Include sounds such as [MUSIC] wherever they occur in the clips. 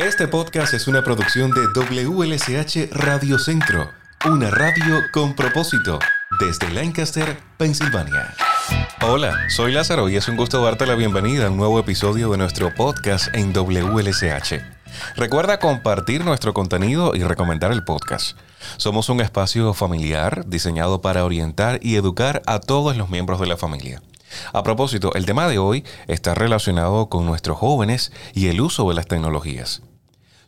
Este podcast es una producción de WLSH Radio Centro, una radio con propósito, desde Lancaster, Pensilvania. Hola, soy Lázaro y es un gusto darte la bienvenida a un nuevo episodio de nuestro podcast en WLSH. Recuerda compartir nuestro contenido y recomendar el podcast. Somos un espacio familiar diseñado para orientar y educar a todos los miembros de la familia. A propósito, el tema de hoy está relacionado con nuestros jóvenes y el uso de las tecnologías.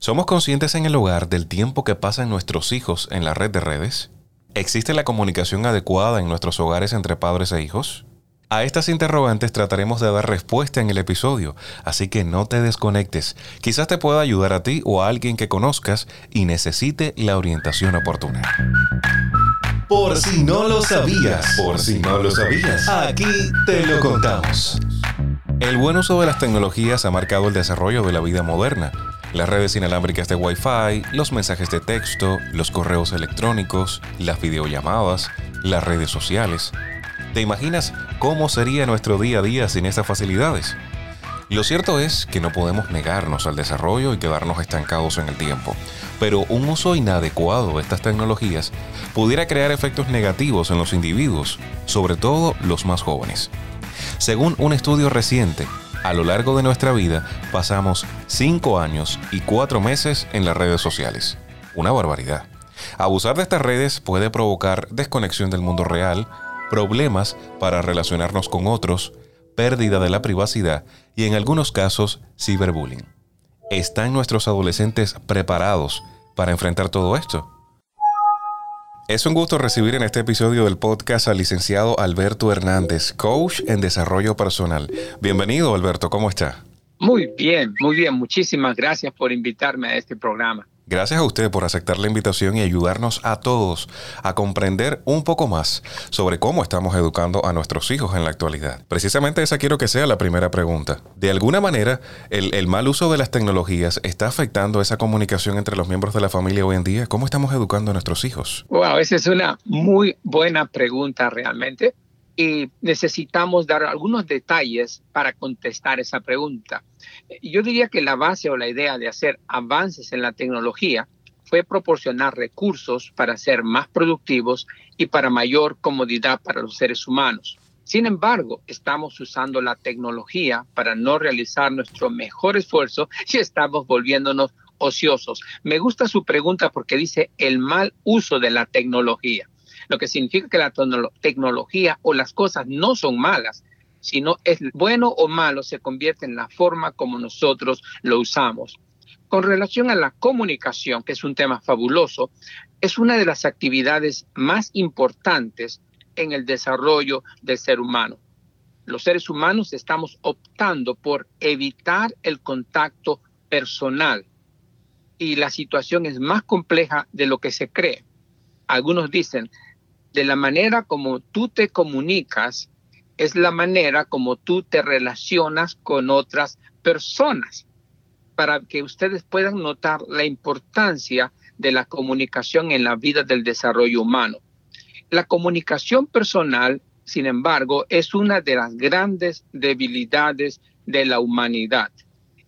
¿Somos conscientes en el hogar del tiempo que pasan nuestros hijos en la red de redes? ¿Existe la comunicación adecuada en nuestros hogares entre padres e hijos? A estas interrogantes trataremos de dar respuesta en el episodio, así que no te desconectes. Quizás te pueda ayudar a ti o a alguien que conozcas y necesite la orientación oportuna. Por si no lo sabías, por si no lo sabías, aquí te lo contamos. El buen uso de las tecnologías ha marcado el desarrollo de la vida moderna. Las redes inalámbricas de Wi-Fi, los mensajes de texto, los correos electrónicos, las videollamadas, las redes sociales. ¿Te imaginas cómo sería nuestro día a día sin estas facilidades? Lo cierto es que no podemos negarnos al desarrollo y quedarnos estancados en el tiempo, pero un uso inadecuado de estas tecnologías pudiera crear efectos negativos en los individuos, sobre todo los más jóvenes. Según un estudio reciente, a lo largo de nuestra vida pasamos 5 años y 4 meses en las redes sociales. Una barbaridad. Abusar de estas redes puede provocar desconexión del mundo real, problemas para relacionarnos con otros, pérdida de la privacidad y en algunos casos ciberbullying. ¿Están nuestros adolescentes preparados para enfrentar todo esto? Es un gusto recibir en este episodio del podcast al licenciado Alberto Hernández, coach en desarrollo personal. Bienvenido Alberto, ¿cómo está? Muy bien, muy bien. Muchísimas gracias por invitarme a este programa. Gracias a usted por aceptar la invitación y ayudarnos a todos a comprender un poco más sobre cómo estamos educando a nuestros hijos en la actualidad. Precisamente esa quiero que sea la primera pregunta. De alguna manera, el, mal uso de las tecnologías está afectando esa comunicación entre los miembros de la familia hoy en día. ¿Cómo estamos educando a nuestros hijos? Wow, esa es una muy buena pregunta realmente y necesitamos dar algunos detalles para contestar esa pregunta. Yo diría que la base o la idea de hacer avances en la tecnología fue proporcionar recursos para ser más productivos y para mayor comodidad para los seres humanos. Sin embargo, estamos usando la tecnología para no realizar nuestro mejor esfuerzo y estamos volviéndonos ociosos. Me gusta su pregunta porque dice el mal uso de la tecnología lo que significa que la tecnología o las cosas no son malas, sino es bueno o malo se convierte en la forma como nosotros lo usamos. Con relación a la comunicación, que es un tema fabuloso, es una de las actividades más importantes en el desarrollo del ser humano. Los seres humanos estamos optando por evitar el contacto personal y la situación es más compleja de lo que se cree. Algunos dicen, de la manera como tú te comunicas es la manera como tú te relacionas con otras personas, para que ustedes puedan notar la importancia de la comunicación en la vida del desarrollo humano. La comunicación personal, sin embargo, es una de las grandes debilidades de la humanidad.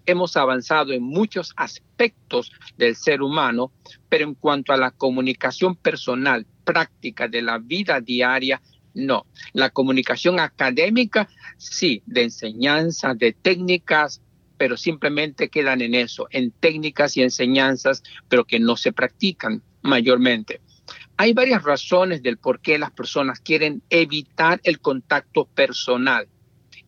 Hemos avanzado en muchos aspectos del ser humano, pero en cuanto a la comunicación personal, práctica de la vida diaria, no. La comunicación académica, sí, de enseñanza, de técnicas, pero simplemente quedan en eso, en técnicas y enseñanzas, pero que no se practican mayormente. Hay varias razones del por qué las personas quieren evitar el contacto personal.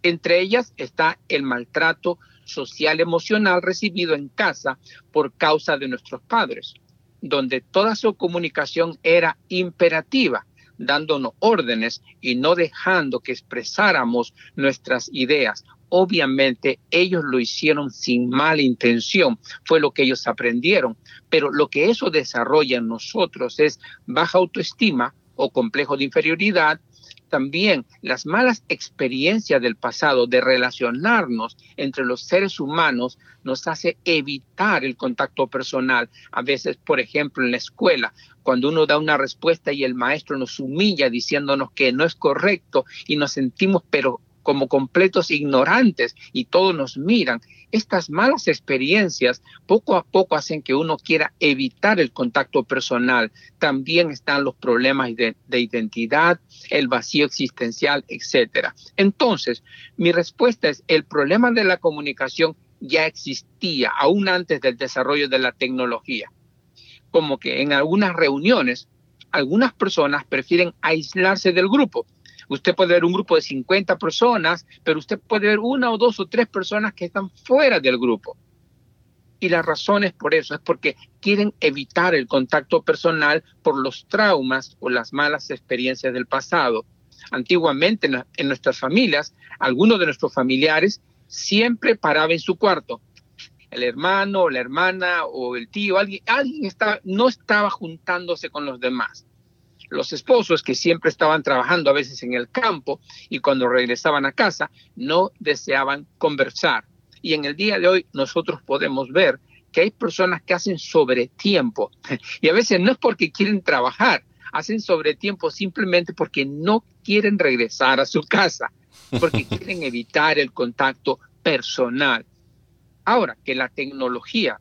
Entre ellas está el maltrato social emocional recibido en casa por causa de nuestros padres donde toda su comunicación era imperativa, dándonos órdenes y no dejando que expresáramos nuestras ideas. Obviamente ellos lo hicieron sin mala intención, fue lo que ellos aprendieron, pero lo que eso desarrolla en nosotros es baja autoestima o complejo de inferioridad, también las malas experiencias del pasado de relacionarnos entre los seres humanos nos hace evitar el contacto personal. A veces, por ejemplo, en la escuela, cuando uno da una respuesta y el maestro nos humilla diciéndonos que no es correcto y nos sentimos pero como completos ignorantes y todos nos miran. Estas malas experiencias poco a poco hacen que uno quiera evitar el contacto personal. También están los problemas de, de identidad, el vacío existencial, etc. Entonces, mi respuesta es, el problema de la comunicación ya existía aún antes del desarrollo de la tecnología. Como que en algunas reuniones, algunas personas prefieren aislarse del grupo Usted puede ver un grupo de 50 personas, pero usted puede ver una o dos o tres personas que están fuera del grupo. Y la razón es por eso, es porque quieren evitar el contacto personal por los traumas o las malas experiencias del pasado. Antiguamente en, nuestras familias, algunos de nuestros familiares siempre paraba en su cuarto. El hermano, la hermana o el tío, alguien, alguien estaba, no estaba juntándose con los demás los esposos que siempre estaban trabajando a veces en el campo y cuando regresaban a casa no deseaban conversar. Y en el día de hoy nosotros podemos ver que hay personas que hacen sobre tiempo [LAUGHS] y a veces no es porque quieren trabajar, hacen sobre tiempo simplemente porque no quieren regresar a su casa, porque [LAUGHS] quieren evitar el contacto personal. Ahora que la tecnología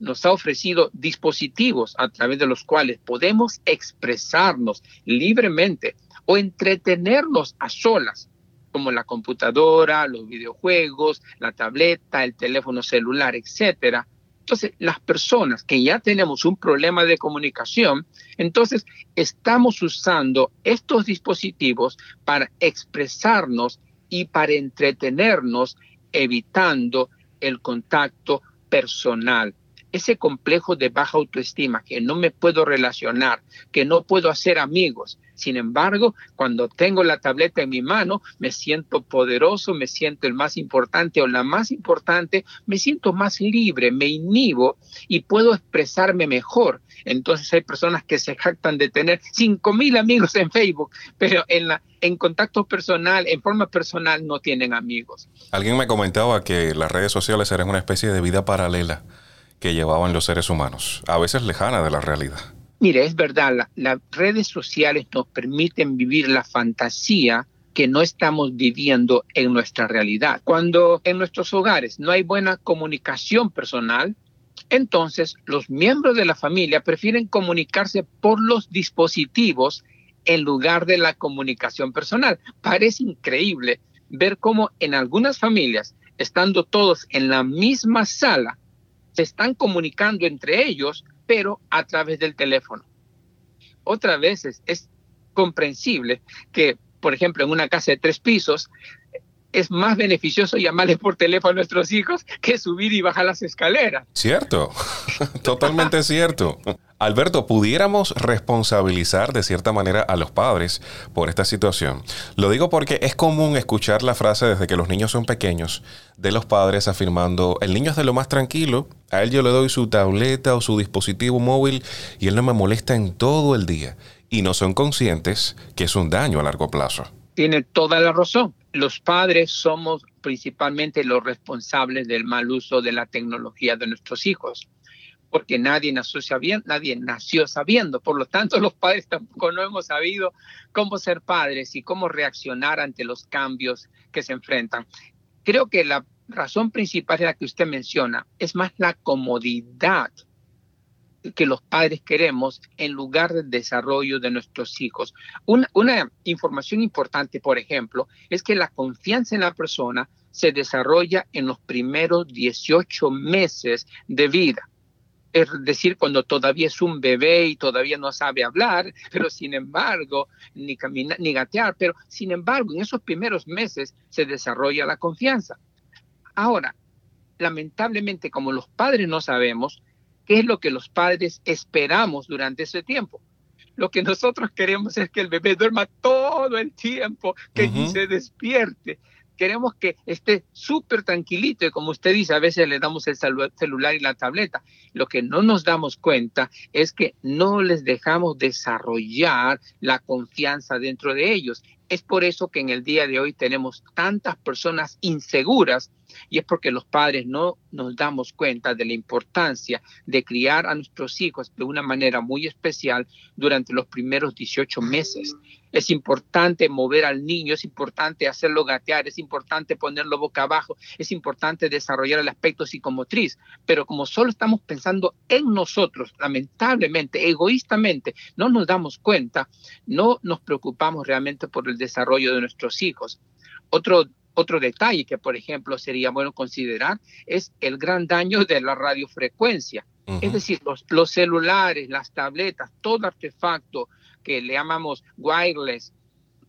nos ha ofrecido dispositivos a través de los cuales podemos expresarnos libremente o entretenernos a solas, como la computadora, los videojuegos, la tableta, el teléfono celular, etcétera. Entonces, las personas que ya tenemos un problema de comunicación, entonces estamos usando estos dispositivos para expresarnos y para entretenernos, evitando el contacto personal ese complejo de baja autoestima, que no me puedo relacionar, que no puedo hacer amigos. Sin embargo, cuando tengo la tableta en mi mano, me siento poderoso, me siento el más importante o la más importante, me siento más libre, me inhibo y puedo expresarme mejor. Entonces hay personas que se jactan de tener cinco mil amigos en Facebook, pero en la en contacto personal, en forma personal, no tienen amigos. Alguien me comentaba que las redes sociales eran una especie de vida paralela que llevaban los seres humanos, a veces lejana de la realidad. Mire, es verdad, las redes sociales nos permiten vivir la fantasía que no estamos viviendo en nuestra realidad. Cuando en nuestros hogares no hay buena comunicación personal, entonces los miembros de la familia prefieren comunicarse por los dispositivos en lugar de la comunicación personal. Parece increíble ver cómo en algunas familias, estando todos en la misma sala, se están comunicando entre ellos, pero a través del teléfono. Otras veces es comprensible que, por ejemplo, en una casa de tres pisos, es más beneficioso llamarles por teléfono a nuestros hijos que subir y bajar las escaleras. Cierto, [LAUGHS] totalmente cierto. Alberto, ¿pudiéramos responsabilizar de cierta manera a los padres por esta situación? Lo digo porque es común escuchar la frase desde que los niños son pequeños de los padres afirmando, el niño es de lo más tranquilo, a él yo le doy su tableta o su dispositivo móvil y él no me molesta en todo el día. Y no son conscientes que es un daño a largo plazo. Tiene toda la razón. Los padres somos principalmente los responsables del mal uso de la tecnología de nuestros hijos porque nadie nació sabiendo, nadie nació sabiendo. Por lo tanto, [LAUGHS] los padres tampoco no hemos sabido cómo ser padres y cómo reaccionar ante los cambios que se enfrentan. Creo que la razón principal es la que usted menciona, es más la comodidad que los padres queremos en lugar del desarrollo de nuestros hijos. Una, una información importante, por ejemplo, es que la confianza en la persona se desarrolla en los primeros 18 meses de vida es decir, cuando todavía es un bebé y todavía no sabe hablar, pero sin embargo, ni caminar, ni gatear, pero sin embargo, en esos primeros meses se desarrolla la confianza. Ahora, lamentablemente, como los padres no sabemos, ¿qué es lo que los padres esperamos durante ese tiempo? Lo que nosotros queremos es que el bebé duerma todo el tiempo, que se despierte queremos que esté súper tranquilito y como usted dice, a veces le damos el celular y la tableta. Lo que no nos damos cuenta es que no les dejamos desarrollar la confianza dentro de ellos. Es por eso que en el día de hoy tenemos tantas personas inseguras y es porque los padres no nos damos cuenta de la importancia de criar a nuestros hijos de una manera muy especial durante los primeros 18 meses. Es importante mover al niño, es importante hacerlo gatear, es importante ponerlo boca abajo, es importante desarrollar el aspecto psicomotriz, pero como solo estamos pensando en nosotros, lamentablemente, egoístamente, no nos damos cuenta, no nos preocupamos realmente por el desarrollo de nuestros hijos. Otro otro detalle que, por ejemplo, sería bueno considerar es el gran daño de la radiofrecuencia. Es decir, los, los, celulares, las tabletas, todo artefacto que le llamamos wireless,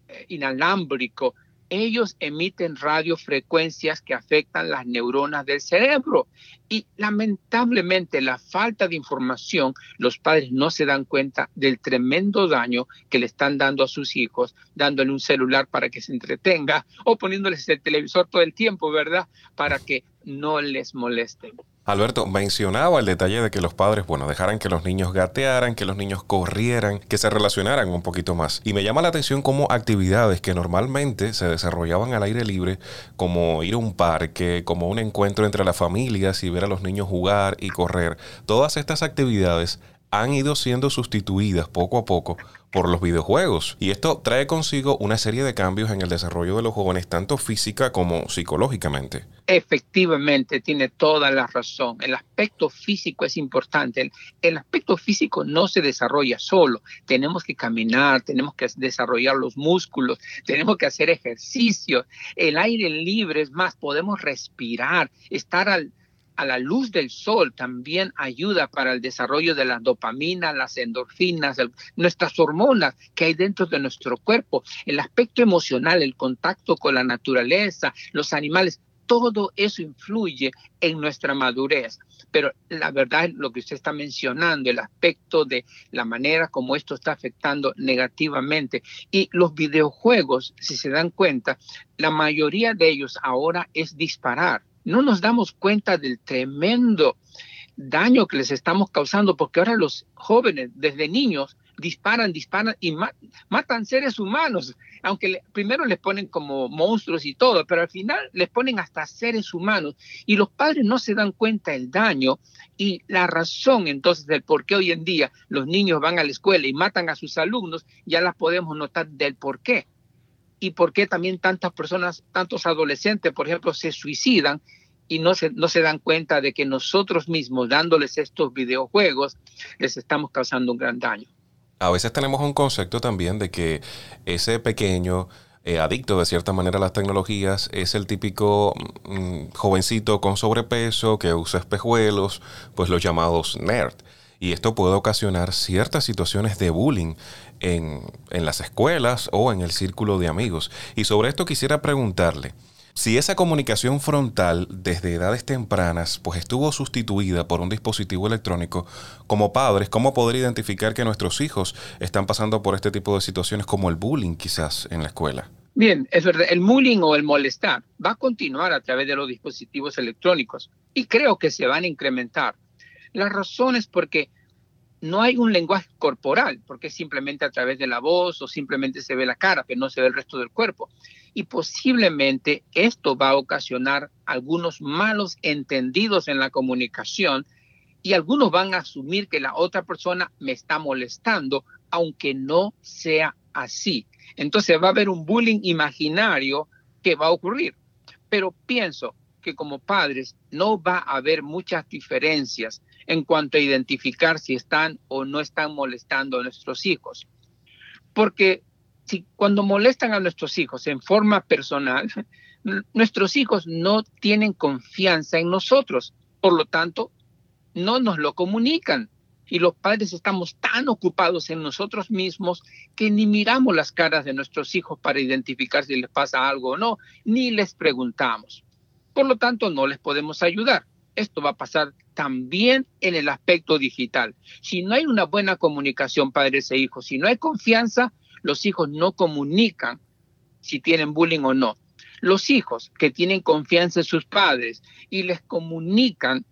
eh, inalámbrico, ellos emiten radiofrecuencias que afectan las neuronas del cerebro. Y lamentablemente la falta de información, los padres no se dan cuenta del tremendo daño que le están dando a sus hijos, dándole un celular para que se entretenga o poniéndoles el televisor todo el tiempo, ¿verdad? Para que no les molesten. Alberto, mencionaba el detalle de que los padres, bueno, dejaran que los niños gatearan, que los niños corrieran, que se relacionaran un poquito más. Y me llama la atención cómo actividades que normalmente se desarrollaban al aire libre, como ir a un parque, como un encuentro entre las familias y ver a los niños jugar y correr, todas estas actividades han ido siendo sustituidas poco a poco por los videojuegos. Y esto trae consigo una serie de cambios en el desarrollo de los jóvenes, tanto física como psicológicamente. Efectivamente, tiene toda la razón. El aspecto físico es importante. El, aspecto físico no se desarrolla solo. Tenemos que caminar, tenemos que desarrollar los músculos, tenemos que hacer ejercicio. El aire libre es más, podemos respirar, estar al, a la luz del sol también ayuda para el desarrollo de la dopamina, las endorfinas, nuestras hormonas que hay dentro de nuestro cuerpo, el aspecto emocional, el contacto con la naturaleza, los animales, todo eso influye en nuestra madurez. Pero la verdad es lo que usted está mencionando, el aspecto de la manera como esto está afectando negativamente. Y los videojuegos, si se dan cuenta, la mayoría de ellos ahora es disparar no nos damos cuenta del tremendo daño que les estamos causando, porque ahora los jóvenes, desde niños, disparan, disparan y matan seres humanos, aunque primero les ponen como monstruos y todo, pero al final les ponen hasta seres humanos y los padres no se dan cuenta del daño y la razón entonces del por qué hoy en día los niños van a la escuela y matan a sus alumnos, ya la podemos notar del por qué. Y por qué también tantas personas, tantos adolescentes, por ejemplo, se suicidan y no se, no se dan cuenta de que nosotros mismos, dándoles estos videojuegos, les estamos causando un gran daño. A veces tenemos un concepto también de que ese pequeño eh, adicto de cierta manera a las tecnologías es el típico mm, jovencito con sobrepeso que usa espejuelos, pues los llamados nerd. Y esto puede ocasionar ciertas situaciones de bullying en, en las escuelas o en el círculo de amigos. Y sobre esto quisiera preguntarle, si esa comunicación frontal desde edades tempranas pues estuvo sustituida por un dispositivo electrónico, como padres, ¿cómo poder identificar que nuestros hijos están pasando por este tipo de situaciones como el bullying quizás en la escuela? Bien, es verdad, el bullying o el molestar va a continuar a través de los dispositivos electrónicos y creo que se van a incrementar. La razón es porque no hay un lenguaje corporal, porque es simplemente a través de la voz o simplemente se ve la cara, pero no se ve el resto del cuerpo. Y posiblemente esto va a ocasionar algunos malos entendidos en la comunicación y algunos van a asumir que la otra persona me está molestando, aunque no sea así. Entonces va a haber un bullying imaginario que va a ocurrir. Pero pienso que como padres no va a haber muchas diferencias en cuanto a identificar si están o no están molestando a nuestros hijos. Porque si cuando molestan a nuestros hijos en forma personal, [LAUGHS] nuestros hijos no tienen confianza en nosotros, por lo tanto, no nos lo comunican. Y los padres estamos tan ocupados en nosotros mismos que ni miramos las caras de nuestros hijos para identificar si les pasa algo o no, ni les preguntamos. Por lo tanto, no les podemos ayudar. Esto va a pasar también en el aspecto digital. Si no hay una buena comunicación padres e hijos, si no hay confianza, los hijos no comunican si tienen bullying o no. Los hijos que tienen confianza en sus padres y les comunican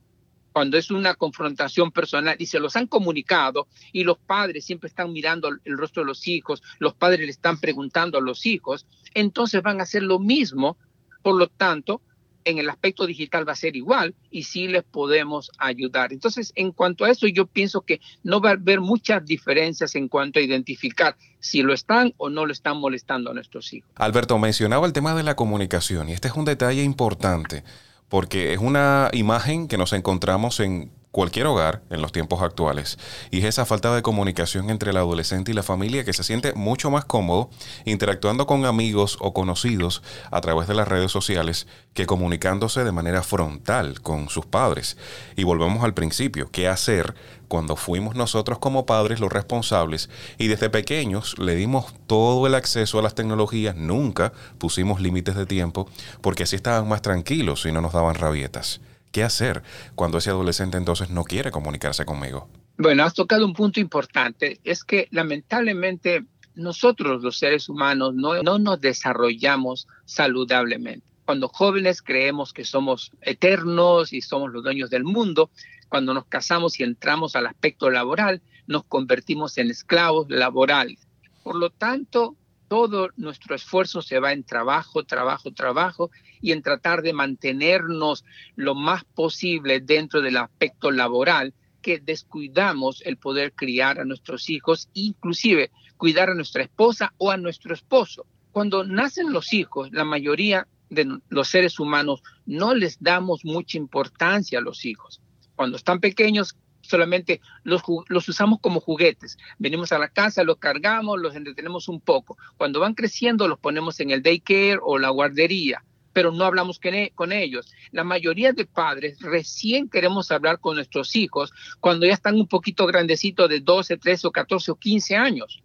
cuando es una confrontación personal y se los han comunicado y los padres siempre están mirando el rostro de los hijos, los padres le están preguntando a los hijos, entonces van a hacer lo mismo. Por lo tanto, en el aspecto digital va a ser igual y sí les podemos ayudar. Entonces, en cuanto a eso, yo pienso que no va a haber muchas diferencias en cuanto a identificar si lo están o no lo están molestando a nuestros hijos. Alberto mencionaba el tema de la comunicación y este es un detalle importante porque es una imagen que nos encontramos en cualquier hogar en los tiempos actuales. Y es esa falta de comunicación entre el adolescente y la familia que se siente mucho más cómodo interactuando con amigos o conocidos a través de las redes sociales que comunicándose de manera frontal con sus padres. Y volvemos al principio, ¿qué hacer cuando fuimos nosotros como padres los responsables y desde pequeños le dimos todo el acceso a las tecnologías, nunca pusimos límites de tiempo porque así estaban más tranquilos y no nos daban rabietas? ¿Qué hacer cuando ese adolescente entonces no quiere comunicarse conmigo? Bueno, has tocado un punto importante. Es que lamentablemente nosotros los seres humanos no, no nos desarrollamos saludablemente. Cuando jóvenes creemos que somos eternos y somos los dueños del mundo, cuando nos casamos y entramos al aspecto laboral, nos convertimos en esclavos laborales. Por lo tanto, todo nuestro esfuerzo se va en trabajo, trabajo, trabajo y en tratar de mantenernos lo más posible dentro del aspecto laboral que descuidamos el poder criar a nuestros hijos, inclusive cuidar a nuestra esposa o a nuestro esposo. Cuando nacen los hijos, la mayoría de los seres humanos no les damos mucha importancia a los hijos. Cuando están pequeños, solamente los, los, usamos como juguetes. Venimos a la casa, los cargamos, los entretenemos un poco. Cuando van creciendo, los ponemos en el daycare o la guardería, pero no hablamos con ellos. La mayoría de padres recién queremos hablar con nuestros hijos cuando ya están un poquito grandecitos de 12, 13 o 14 o 15 años.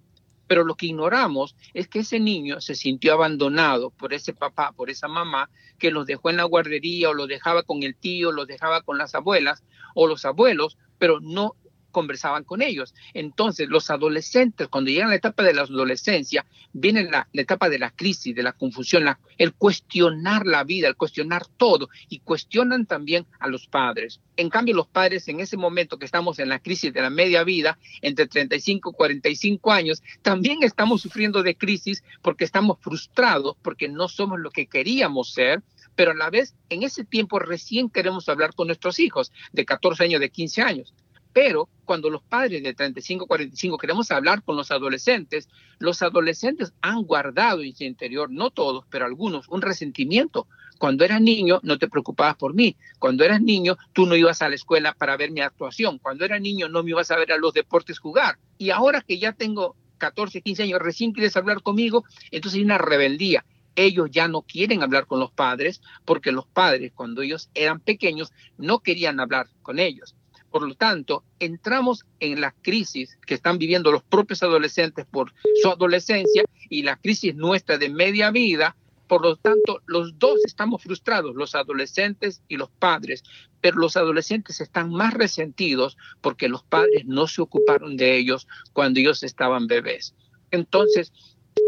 Pero lo que ignoramos es que ese niño se sintió abandonado por ese papá, por esa mamá, que los dejó en la guardería o los dejaba con el tío, los dejaba con las abuelas o los abuelos, pero no conversaban con ellos. Entonces, los adolescentes, cuando llegan a la etapa de la adolescencia, viene la, etapa de la crisis, de la confusión, el cuestionar la vida, el cuestionar todo, y cuestionan también a los padres. En cambio, los padres en ese momento que estamos en la crisis de la media vida, entre 35 y 45 años, también estamos sufriendo de crisis porque estamos frustrados, porque no somos lo que queríamos ser, pero a la vez en ese tiempo recién queremos hablar con nuestros hijos de 14 años, de 15 años. Pero cuando los padres de 35, 45 queremos hablar con los adolescentes, los adolescentes han guardado en su interior, no todos, pero algunos, un resentimiento. Cuando eras niño no te preocupabas por mí. Cuando eras niño tú no ibas a la escuela para ver mi actuación. Cuando era niño no me ibas a ver a los deportes jugar. Y ahora que ya tengo 14, 15 años, recién quieres hablar conmigo, entonces hay una rebeldía ellos ya no quieren hablar con los padres porque los padres cuando ellos eran pequeños no querían hablar con ellos. Por lo tanto, entramos en la crisis que están viviendo los propios adolescentes por su adolescencia y la crisis nuestra de media vida. Por lo tanto, los dos estamos frustrados, los adolescentes y los padres, pero los adolescentes están más resentidos porque los padres no se ocuparon de ellos cuando ellos estaban bebés. Entonces,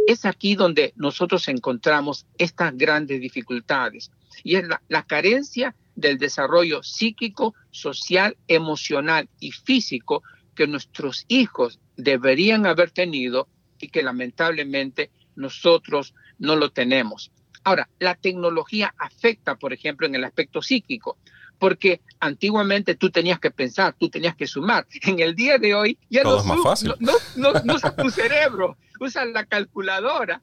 es aquí donde nosotros encontramos estas grandes dificultades y es la, la carencia del desarrollo psíquico, social, emocional y físico que nuestros hijos deberían haber tenido y que lamentablemente nosotros no lo tenemos. Ahora, la tecnología afecta, por ejemplo, en el aspecto psíquico, porque antiguamente tú tenías que pensar, tú tenías que sumar. En el día de hoy ya no, no, [LAUGHS] usas tu cerebro, usas la calculadora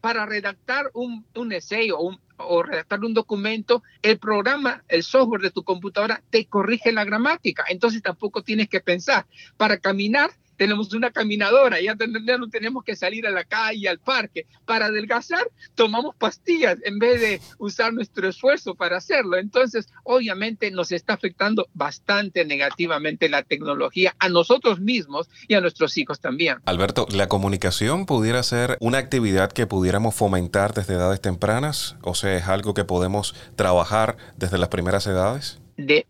para redactar un, un essay o o redactar un documento, el programa, el software de tu computadora te corrige la gramática. Entonces tampoco tienes que pensar. Para caminar tenemos una caminadora, ya no tenemos que salir a la calle, al parque. Para adelgazar, tomamos pastillas en vez de usar nuestro esfuerzo para hacerlo. Entonces, obviamente nos está afectando bastante negativamente la tecnología a nosotros mismos y a nuestros hijos también. Alberto, ¿la comunicación pudiera ser una actividad que pudiéramos fomentar desde edades tempranas? O sea, ¿es algo que podemos trabajar desde las primeras edades?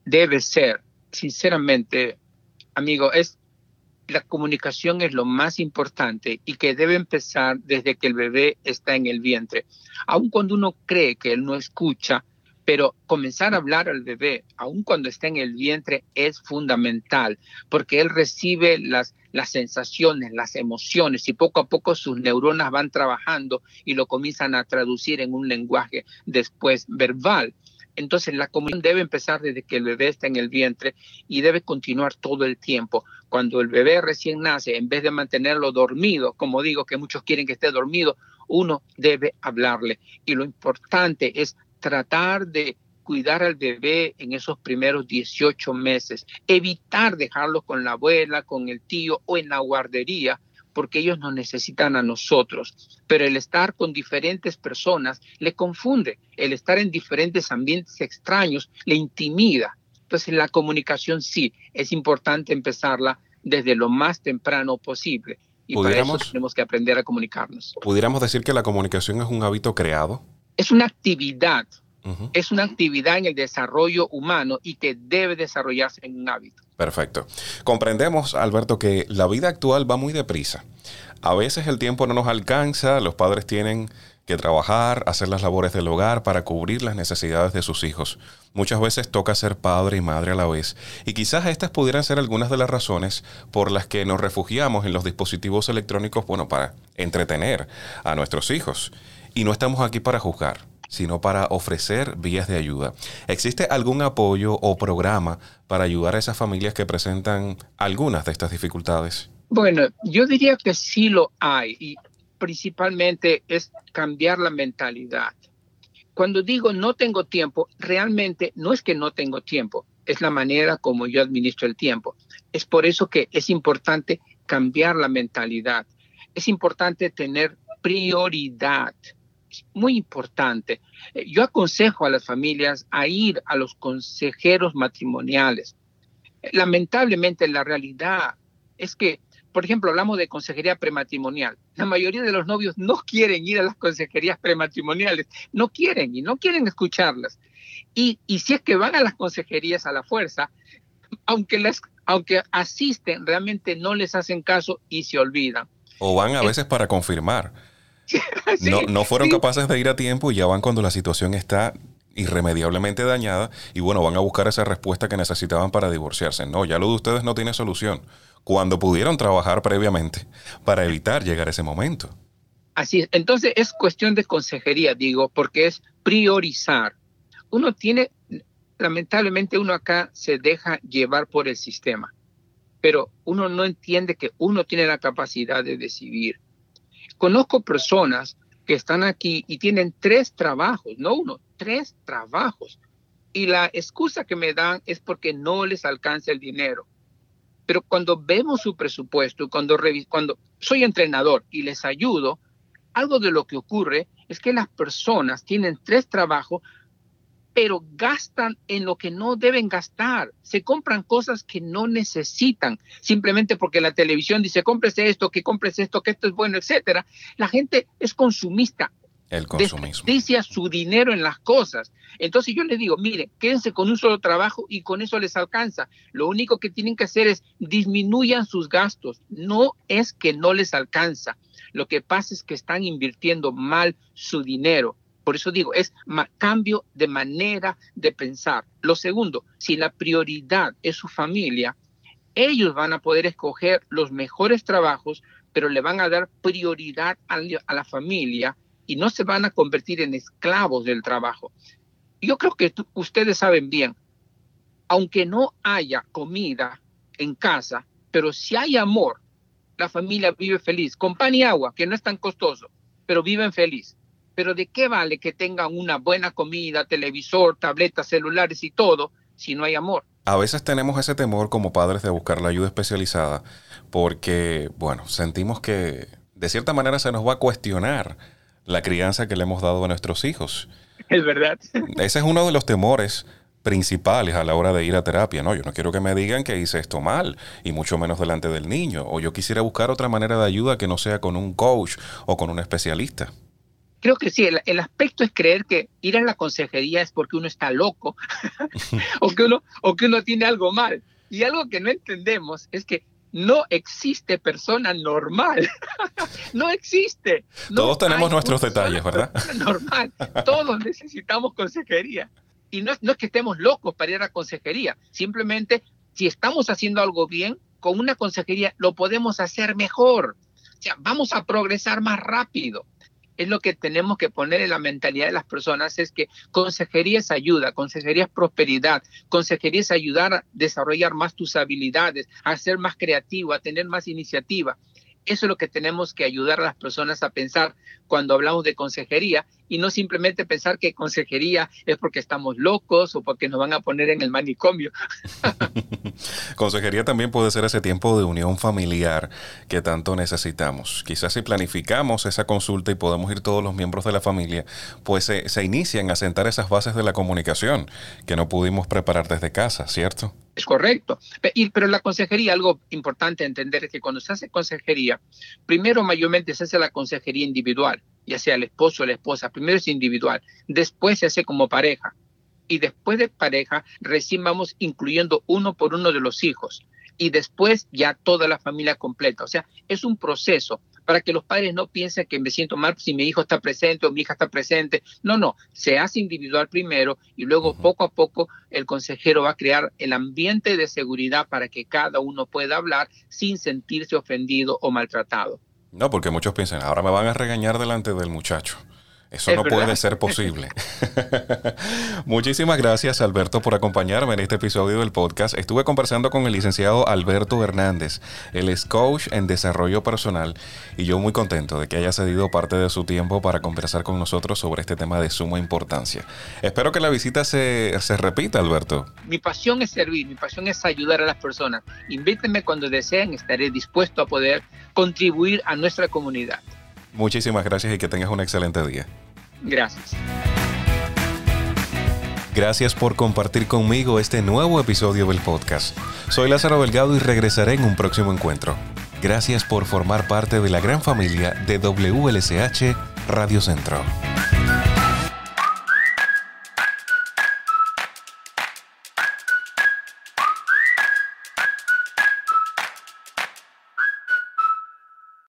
debe ser, sinceramente, amigo, es la comunicación es lo más importante y que debe empezar desde que el bebé está en el vientre. Aun cuando uno cree que él no escucha, pero comenzar a hablar al bebé, aun cuando está en el vientre, es fundamental, porque él recibe las, las sensaciones, las emociones, y poco a poco sus neuronas van trabajando y lo comienzan a traducir en un lenguaje después verbal. Entonces la comunión debe empezar desde que el bebé está en el vientre y debe continuar todo el tiempo. Cuando el bebé recién nace, en vez de mantenerlo dormido, como digo que muchos quieren que esté dormido, uno debe hablarle. Y lo importante es tratar de cuidar al bebé en esos primeros 18 meses, evitar dejarlo con la abuela, con el tío o en la guardería, porque ellos nos necesitan a nosotros. Pero el estar con diferentes personas le confunde, el estar en diferentes ambientes extraños le intimida. Entonces la comunicación sí, es importante empezarla desde lo más temprano posible. Y para eso tenemos que aprender a comunicarnos. ¿Pudiéramos decir que la comunicación es un hábito creado? es una actividad, es una actividad en el desarrollo humano y que debe desarrollarse en un hábito. Perfecto. Comprendemos, Alberto, que la vida actual va muy deprisa. A veces el tiempo no nos alcanza, los padres tienen que trabajar, hacer las labores del hogar para cubrir las necesidades de sus hijos. Muchas veces toca ser padre y madre a la vez, y quizás estas pudieran ser algunas de las razones por las que nos refugiamos en los dispositivos electrónicos, bueno, para entretener a nuestros hijos. Y no estamos aquí para juzgar, sino para ofrecer vías de ayuda. ¿Existe algún apoyo o programa para ayudar a esas familias que presentan algunas de estas dificultades? Bueno, yo diría que sí lo hay y principalmente es cambiar la mentalidad. Cuando digo no tengo tiempo, realmente no es que no tengo tiempo, es la manera como yo administro el tiempo. Es por eso que es importante cambiar la mentalidad. Es importante tener prioridad muy importante. Eh, yo aconsejo a las familias a ir a los consejeros matrimoniales. Lamentablemente la realidad es que, por ejemplo, hablamos de consejería prematrimonial. La mayoría de los novios no quieren ir a las consejerías prematrimoniales, no quieren y no quieren escucharlas. Y, y si es que van a las consejerías a la fuerza, aunque, las, aunque asisten, realmente no les hacen caso y se olvidan. O van a veces para confirmar [LAUGHS] no, no fueron capaces de ir a tiempo y ya van cuando la situación está irremediablemente dañada y bueno, van a buscar esa respuesta que necesitaban para divorciarse. No, ya lo de ustedes no tiene solución. Cuando pudieron trabajar previamente para evitar llegar a ese momento. Así es. Entonces es cuestión de consejería, digo, porque es priorizar. Uno tiene, lamentablemente uno acá se deja llevar por el sistema, pero uno no entiende que uno tiene la capacidad de decidir Conozco personas que están aquí y tienen tres trabajos, no uno, tres trabajos. Y la excusa que me dan es porque no les alcanza el dinero. Pero cuando vemos su presupuesto, cuando, cuando soy entrenador y les ayudo, algo de lo que ocurre es que las personas tienen tres trabajos pero gastan en lo que no deben gastar. Se compran cosas que no necesitan, simplemente porque la televisión dice, cómprese esto, que compres esto, que esto es bueno, etcétera. La gente es consumista. El consumismo. Desperdicia su dinero en las cosas. Entonces yo les digo, mire, quédense con un solo trabajo y con eso les alcanza. Lo único que tienen que hacer es disminuyan sus gastos. No es que no les alcanza. Lo que pasa es que están invirtiendo mal su dinero por eso digo, es cambio de manera de pensar. Lo segundo, si la prioridad es su familia, ellos van a poder escoger los mejores trabajos, pero le van a dar prioridad a, la familia y no se van a convertir en esclavos del trabajo. Yo creo que ustedes saben bien, aunque no haya comida en casa, pero si hay amor, la familia vive feliz, con pan y agua, que no es tan costoso, pero viven feliz. Pero ¿de qué vale que tengan una buena comida, televisor, tabletas, celulares y todo si no hay amor? A veces tenemos ese temor como padres de buscar la ayuda especializada porque, bueno, sentimos que de cierta manera se nos va a cuestionar la crianza que le hemos dado a nuestros hijos. Es verdad. [LAUGHS] Ese es uno de los temores principales a la hora de ir a terapia, ¿no? Yo no quiero que me digan que hice esto mal, y mucho menos delante del niño, o yo quisiera buscar otra manera de ayuda que no sea con un coach o con un especialista creo que sí, el, aspecto es creer que ir a la consejería es porque uno está loco [LAUGHS] o, que uno, o que uno tiene algo mal. Y algo que no entendemos es que no existe persona normal. [LAUGHS] no existe. Todos tenemos nuestros detalles, ¿verdad? Normal. Todos necesitamos consejería. Y no, no es que estemos locos para ir a consejería, simplemente si estamos haciendo algo bien, con una consejería lo podemos hacer mejor. O sea, vamos a progresar más rápido es lo que tenemos que poner en la mentalidad de las personas, es que consejería es ayuda, consejería es prosperidad, consejería es ayudar a desarrollar más tus habilidades, a ser más creativo, a tener más iniciativa. Eso es lo que tenemos que ayudar a las personas a pensar cuando hablamos de consejería y no simplemente pensar que consejería es porque estamos locos o porque nos van a poner en el manicomio. [LAUGHS] consejería también puede ser ese tiempo de unión familiar que tanto necesitamos. Quizás si planificamos esa consulta y podemos ir todos los miembros de la familia, pues se, se inician a sentar esas bases de la comunicación que no pudimos preparar desde casa, ¿cierto? Es correcto. Pero la consejería, algo importante entender es que cuando se hace consejería, primero mayormente se hace la consejería individual, ya sea el esposo o la esposa. Primero es individual, después se hace como pareja. Y después de pareja, recién vamos incluyendo uno por uno de los hijos. Y después ya toda la familia completa. O sea, es un proceso para que los padres no piensen que me siento mal si mi hijo está presente o mi hija está presente. No, no, se hace individual primero y luego poco a poco el consejero va a crear el ambiente de seguridad para que cada uno pueda hablar sin sentirse ofendido o maltratado. No, porque muchos piensan, ahora me van a regañar delante del muchacho. Eso no puede ser posible. [LAUGHS] [LAUGHS] Muchísimas gracias, Alberto, por acompañarme en este episodio del podcast. Estuve conversando con el licenciado Alberto Hernández. Él es coach en desarrollo personal y yo muy contento de que haya cedido parte de su tiempo para conversar con nosotros sobre este tema de suma importancia. Espero que la visita se, se repita, Alberto. Mi pasión es servir, mi pasión es ayudar a las personas. Invítenme cuando deseen, estaré dispuesto a poder contribuir a nuestra comunidad. Muchísimas gracias y que tengas un excelente día. Gracias. Gracias por compartir conmigo este nuevo episodio del podcast. Soy Lázaro Delgado y regresaré en un próximo encuentro. Gracias por formar parte de la gran familia de WLSH Radio Centro.